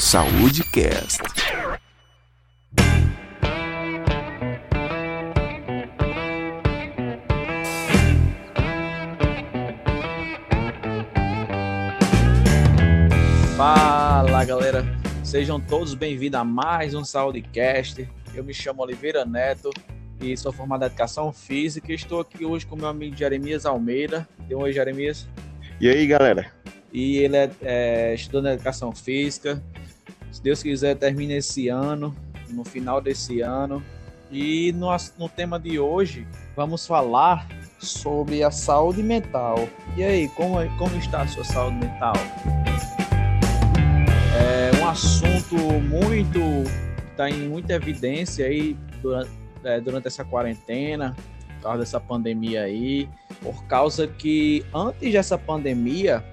Saúde Cast. Fala galera, sejam todos bem-vindos a mais um Saúde Cast. Eu me chamo Oliveira Neto e sou formado em Educação Física e estou aqui hoje com meu amigo Jeremias Almeida. Dê um oi, Jeremias. E aí, galera? E ele é, é estudando Educação Física. Se Deus quiser, termina esse ano, no final desse ano. E no, no tema de hoje, vamos falar sobre a saúde mental. E aí, como, é, como está a sua saúde mental? É um assunto muito está em muita evidência aí durante, é, durante essa quarentena, por causa dessa pandemia aí, por causa que antes dessa pandemia,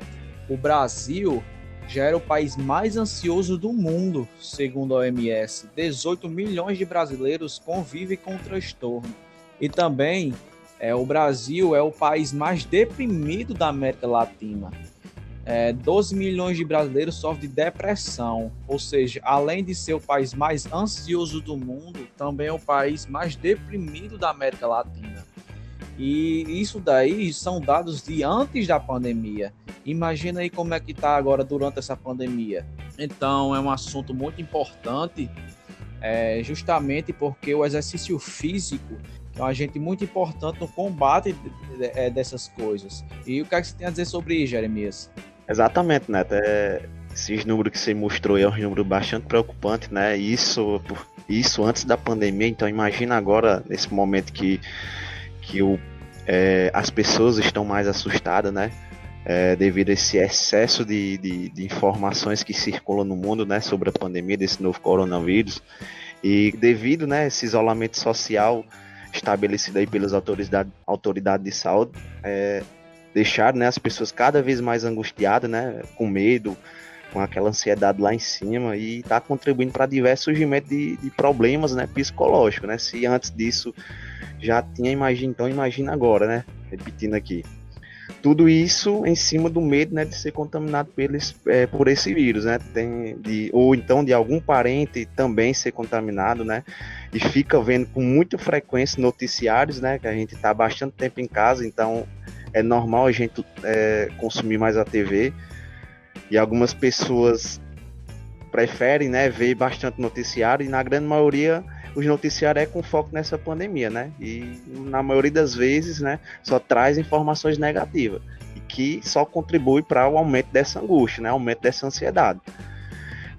o Brasil já era o país mais ansioso do mundo, segundo a OMS. 18 milhões de brasileiros convivem com o transtorno. E também é, o Brasil é o país mais deprimido da América Latina. É, 12 milhões de brasileiros sofrem de depressão, ou seja, além de ser o país mais ansioso do mundo, também é o país mais deprimido da América Latina. E isso daí são dados de antes da pandemia. Imagina aí como é que está agora durante essa pandemia. Então é um assunto muito importante, é, justamente porque o exercício físico é um agente muito importante no combate é, dessas coisas. E o que, é que você tem a dizer sobre isso, Jeremias? Exatamente, Neto. É, esses números que você mostrou é um número bastante preocupante, né? Isso, isso antes da pandemia, então imagina agora, nesse momento que, que o, é, as pessoas estão mais assustadas, né? É, devido a esse excesso de, de, de, informações que circulam no mundo, né? Sobre a pandemia desse novo coronavírus. E devido, né, esse isolamento social estabelecido aí pelas autoridades, autoridades de saúde, é, deixar né, as pessoas cada vez mais angustiadas, né, com medo, com aquela ansiedade lá em cima e está contribuindo para diversos surgimentos de, de, problemas né, psicológicos. Né? Se antes disso já tinha, imagina, então imagina agora, né? Repetindo aqui. Tudo isso em cima do medo né, de ser contaminado é, por esse vírus, né? Tem de, ou então de algum parente também ser contaminado, né? E fica vendo com muita frequência noticiários, né? Que a gente está bastante tempo em casa, então é normal a gente é, consumir mais a TV e algumas pessoas preferem né, ver bastante noticiário e na grande maioria os noticiários é com foco nessa pandemia, né? E na maioria das vezes, né, só traz informações negativas e que só contribui para o aumento dessa angústia, né, aumento dessa ansiedade.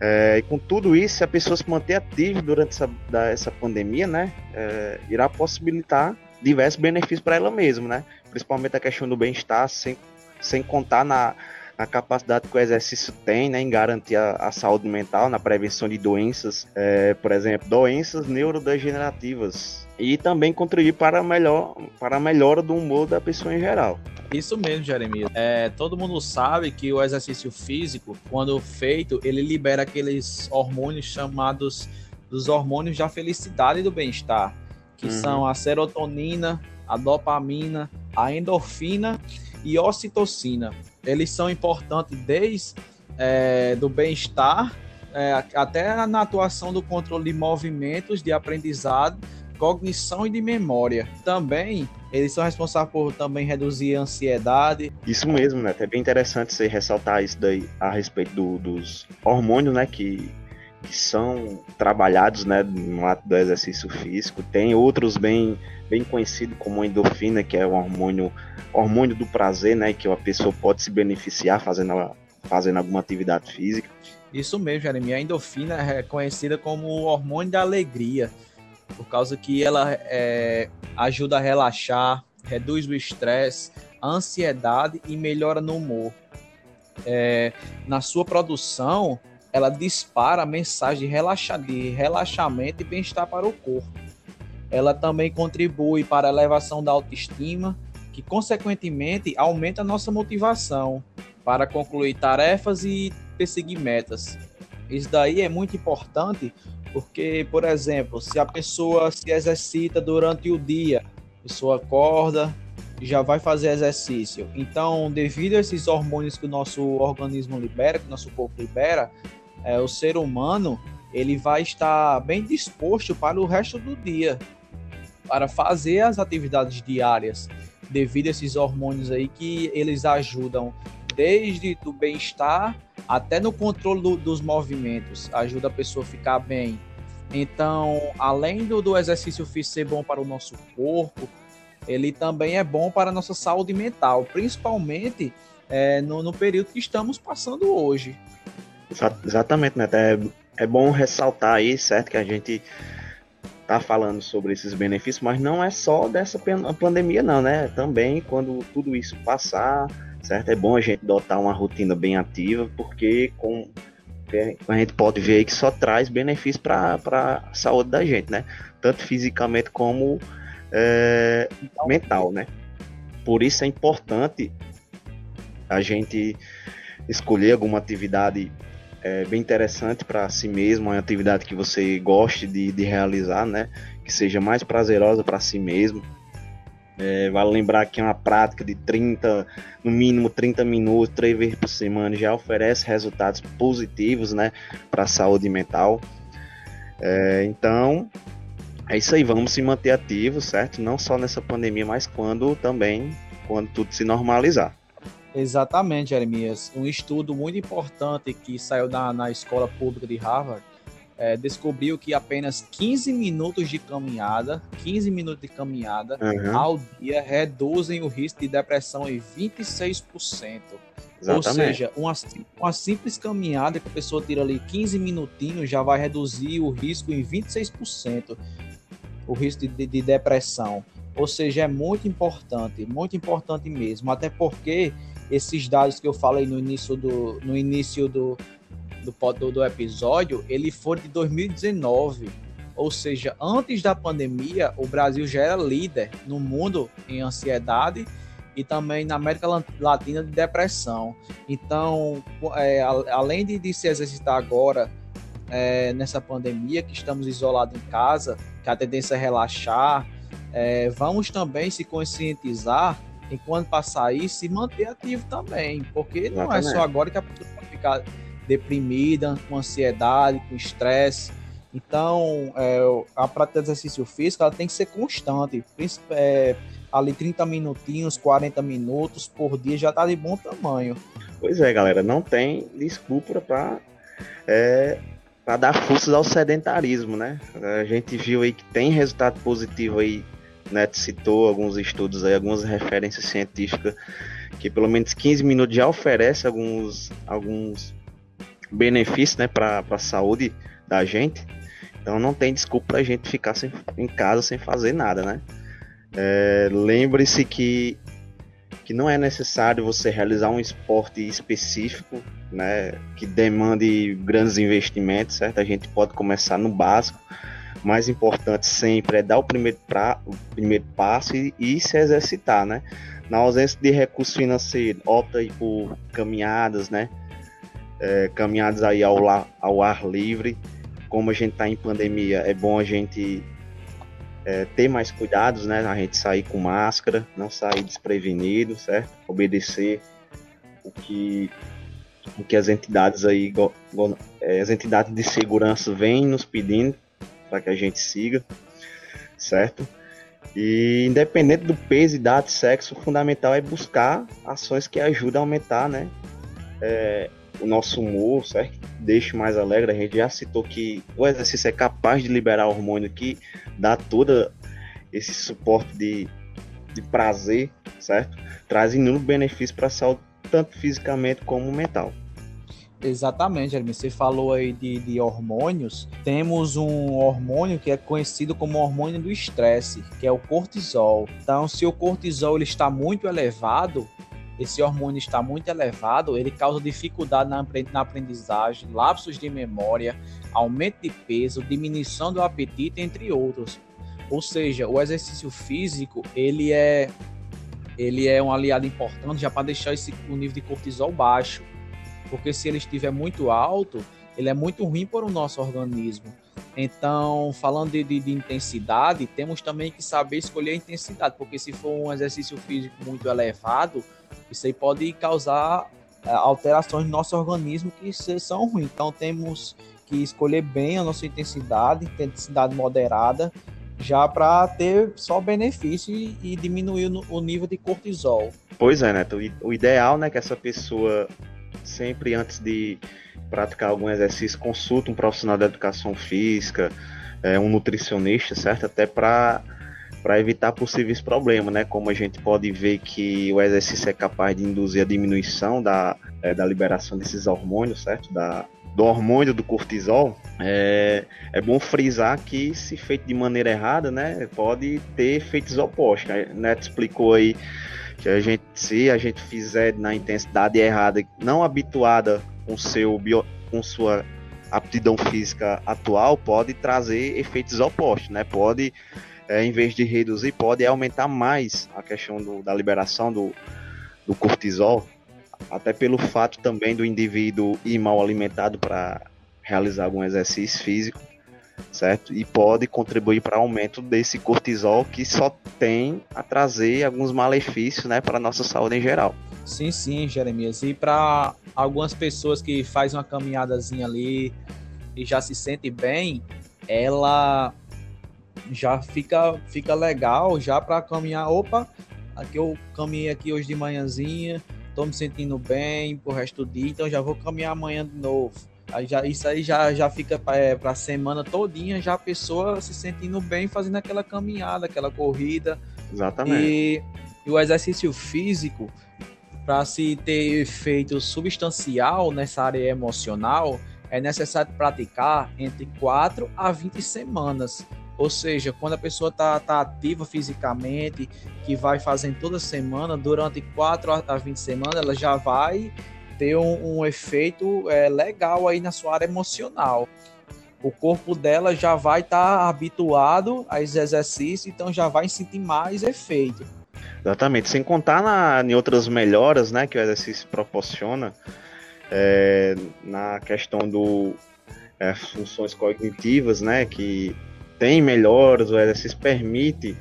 É, e com tudo isso, se a pessoa se manter ativa durante essa, da, essa pandemia, né, é, irá possibilitar diversos benefícios para ela mesma, né? Principalmente a questão do bem-estar, sem, sem contar na, na capacidade que o exercício tem né, em garantir a, a saúde mental, na prevenção de doenças, é, por exemplo, doenças neurodegenerativas. E também contribuir para a, melhor, para a melhora do humor da pessoa em geral. Isso mesmo, Jeremias. É, todo mundo sabe que o exercício físico, quando feito, ele libera aqueles hormônios chamados dos hormônios da felicidade e do bem-estar que uhum. são a serotonina, a dopamina, a endorfina e ocitocina. Eles são importantes desde é, do bem-estar é, até na atuação do controle de movimentos, de aprendizado, cognição e de memória. Também eles são responsáveis por também reduzir a ansiedade. Isso mesmo, né? É bem interessante você ressaltar isso daí a respeito do, dos hormônios, né? Que que são trabalhados né, no ato do exercício físico. Tem outros bem, bem conhecidos como endorfina, que é o hormônio, hormônio do prazer, né, que a pessoa pode se beneficiar fazendo, fazendo alguma atividade física. Isso mesmo, Jeremy. A endorfina é conhecida como o hormônio da alegria, por causa que ela é, ajuda a relaxar, reduz o estresse, a ansiedade e melhora no humor. É, na sua produção, ela dispara a mensagem de, relaxa, de relaxamento e bem-estar para o corpo. Ela também contribui para a elevação da autoestima, que consequentemente aumenta a nossa motivação para concluir tarefas e perseguir metas. Isso daí é muito importante porque, por exemplo, se a pessoa se exercita durante o dia, a pessoa acorda, já vai fazer exercício. Então, devido a esses hormônios que o nosso organismo libera, que o nosso corpo libera, é, o ser humano ele vai estar bem disposto para o resto do dia, para fazer as atividades diárias, devido a esses hormônios aí que eles ajudam desde do bem-estar até no controle do, dos movimentos, ajuda a pessoa a ficar bem. Então, além do, do exercício físico ser bom para o nosso corpo, ele também é bom para a nossa saúde mental, principalmente é, no, no período que estamos passando hoje. Exatamente, né? É, é bom ressaltar aí, certo, que a gente tá falando sobre esses benefícios, mas não é só dessa pandemia, não, né? Também quando tudo isso passar, certo? É bom a gente adotar uma rotina bem ativa, porque com a gente pode ver que só traz benefício para a saúde da gente, né? Tanto fisicamente como é, mental, né? Por isso é importante a gente escolher alguma atividade é, bem interessante para si mesmo, uma atividade que você goste de, de realizar, né? Que seja mais prazerosa para si mesmo. É, vale lembrar que uma prática de 30, no mínimo 30 minutos, três vezes por semana, já oferece resultados positivos né, para a saúde mental. É, então, é isso aí, vamos se manter ativos, certo? Não só nessa pandemia, mas quando também, quando tudo se normalizar. Exatamente, Jeremias. Um estudo muito importante que saiu na, na escola pública de Harvard é, descobriu que apenas 15 minutos de caminhada, 15 minutos de caminhada uhum. ao dia reduzem o risco de depressão em 26%. Exatamente. Ou seja, uma, uma simples caminhada que a pessoa tira ali 15 minutinhos já vai reduzir o risco em 26% o risco de, de, depressão. Ou seja, é muito importante, muito importante mesmo. Até porque esses dados que eu falei no início do, no início do, do, do, do episódio, ele foi de 2019. Ou seja, antes da pandemia, o Brasil já era líder no mundo em ansiedade e também na América Latina de depressão. Então, é, além de, de, se exercitar agora é, nessa pandemia, que estamos isolados em casa, que a tendência é relaxar, é, vamos também se conscientizar enquanto passar isso e manter ativo também, porque não é só agora que a pessoa pode ficar deprimida, com ansiedade, com estresse. Então, é, a prática de exercício físico ela tem que ser constante, é, ali 30 minutinhos, 40 minutos por dia já está de bom tamanho. Pois é, galera, não tem desculpa para é, para dar forças ao sedentarismo, né? A gente viu aí que tem resultado positivo aí, né? Citou alguns estudos aí, algumas referências científicas que pelo menos 15 minutos já oferece alguns, alguns benefícios, né, para a saúde da gente. Então não tem desculpa a gente ficar sem, em casa sem fazer nada, né? É, Lembre-se que que não é necessário você realizar um esporte específico, né, que demande grandes investimentos, certo? A gente pode começar no básico. Mais importante sempre é dar o primeiro, pra, o primeiro passo e, e se exercitar, né? Na ausência de recursos financeiros, opta por caminhadas, né? É, caminhadas aí ao, ao ar livre. Como a gente está em pandemia, é bom a gente é, ter mais cuidados, né? A gente sair com máscara, não sair desprevenido, certo? Obedecer o que, o que as entidades aí, é, as entidades de segurança vêm nos pedindo para que a gente siga, certo? E independente do peso, idade, sexo, o fundamental é buscar ações que ajudem a aumentar, né? É, o nosso humor, certo? Deixe mais alegre. A gente já citou que o exercício é capaz de liberar hormônio que dá todo esse suporte de, de prazer, certo? Traz inúmeros benefícios para a saúde, tanto fisicamente como mental. Exatamente, Jeremy. Você falou aí de, de, hormônios. Temos um hormônio que é conhecido como hormônio do estresse, que é o cortisol. Então, se o cortisol ele está muito elevado, esse hormônio está muito elevado, ele causa dificuldade na aprendizagem, lapsos de memória, aumento de peso, diminuição do apetite, entre outros. Ou seja, o exercício físico, ele é ele é um aliado importante já para deixar esse, o nível de cortisol baixo. Porque se ele estiver muito alto, ele é muito ruim para o nosso organismo. Então, falando de, de, de, intensidade, temos também que saber escolher a intensidade, porque se for um exercício físico muito elevado, isso aí pode causar é, alterações no nosso organismo que são ruins. Então temos que escolher bem a nossa intensidade, intensidade moderada, já para ter só benefício e, e diminuir o, o, nível de cortisol. Pois é, Neto. O ideal né, que essa pessoa sempre antes de praticar algum exercício consulte um profissional da educação física, é, um nutricionista, certo? Até para para evitar possíveis problemas, né? Como a gente pode ver que o exercício é capaz de induzir a diminuição da, é, da liberação desses hormônios, certo? Da, do hormônio do cortisol, é, é bom frisar que se feito de maneira errada, né, pode ter efeitos opostos. A Neto explicou aí que a gente, se a gente fizer na intensidade errada, não habituada com seu bio, com sua aptidão física atual, pode trazer efeitos opostos, né? Pode, é, em vez de reduzir, pode aumentar mais a questão do, da liberação do, do cortisol, até pelo fato também do indivíduo ir mal alimentado para realizar algum exercício físico, certo? E pode contribuir para aumento desse cortisol que só tem a trazer alguns malefícios, né, para a nossa saúde em geral. Sim, sim, Jeremias. E para algumas pessoas que fazem uma caminhadazinha ali e já se sente bem, ela já fica, fica legal já para caminhar. Opa, aqui eu caminhei aqui hoje de manhãzinha, tô me sentindo bem pro resto do dia, então já vou caminhar amanhã de novo. Aí já, isso aí já, já fica para é, a semana todinha, já a pessoa se sentindo bem fazendo aquela caminhada, aquela corrida. Exatamente. E, e o exercício físico, para se ter efeito substancial nessa área emocional, é necessário praticar entre 4 a 20 semanas. Ou seja, quando a pessoa está tá ativa fisicamente, que vai fazendo toda semana, durante 4 a 20 semanas, ela já vai ter um, um efeito é, legal aí na sua área emocional. O corpo dela já vai estar tá habituado a esse exercício, então já vai sentir mais efeito. Exatamente, sem contar na, em outras melhoras né, que o exercício proporciona, é, na questão do é, funções cognitivas, né, que tem melhoras, o exercício permite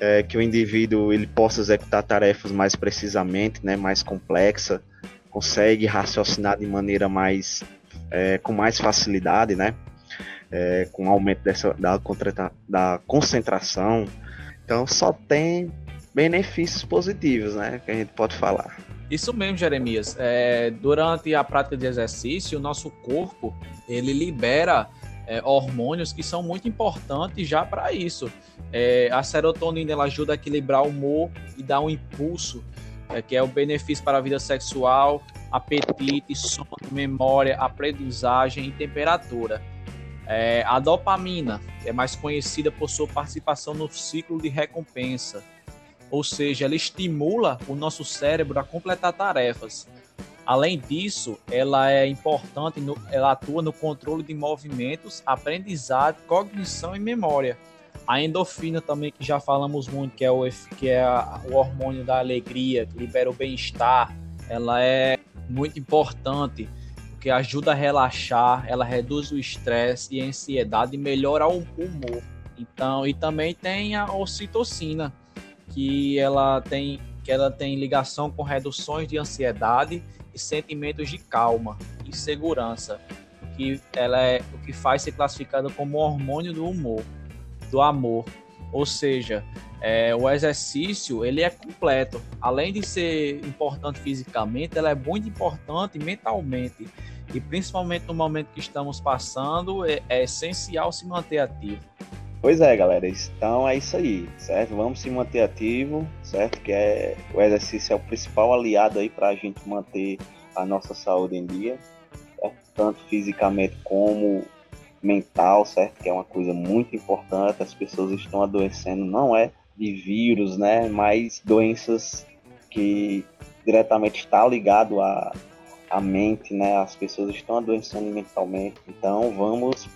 é, que o indivíduo ele possa executar tarefas mais precisamente, né, mais complexa, consegue raciocinar de maneira mais é, com mais facilidade, né, é, com aumento dessa da, da concentração. Então só tem benefícios positivos, né? Que a gente pode falar. Isso mesmo, Jeremias. É, durante a prática de exercício, o nosso corpo ele libera é, hormônios que são muito importantes já para isso. É, a serotonina ela ajuda a equilibrar o humor e dá um impulso, é, que é o benefício para a vida sexual, apetite, sono, memória, aprendizagem e temperatura. É, a dopamina é mais conhecida por sua participação no ciclo de recompensa ou seja, ela estimula o nosso cérebro a completar tarefas. Além disso, ela é importante, no, ela atua no controle de movimentos, aprendizado, cognição e memória. A endorfina também, que já falamos muito, que é o, que é a, o hormônio da alegria, que libera o bem-estar, ela é muito importante, porque ajuda a relaxar, ela reduz o estresse e a ansiedade e melhora o humor. Então, e também tem a ocitocina, que ela tem que ela tem ligação com reduções de ansiedade e sentimentos de calma e segurança, que ela é o que faz ser classificada como hormônio do humor, do amor. Ou seja, é, o exercício ele é completo. Além de ser importante fisicamente, ela é muito importante mentalmente. E principalmente no momento que estamos passando, é, é essencial se manter ativo. Pois é, galera. Então é isso aí, certo? Vamos se manter ativo, certo? Que é o exercício é o principal aliado aí para a gente manter a nossa saúde em dia, certo? tanto fisicamente como mental, certo? Que é uma coisa muito importante. As pessoas estão adoecendo, não é de vírus, né? Mas doenças que diretamente está ligado à, à mente, né? As pessoas estão adoecendo mentalmente. Então vamos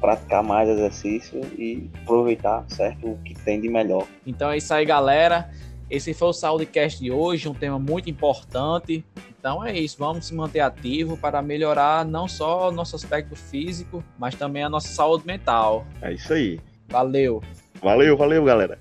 praticar mais exercício e aproveitar, certo, o que tem de melhor. Então é isso aí, galera. Esse foi o Saudecast de hoje, um tema muito importante. Então é isso, vamos se manter ativo para melhorar não só o nosso aspecto físico, mas também a nossa saúde mental. É isso aí. Valeu. Valeu, valeu, galera.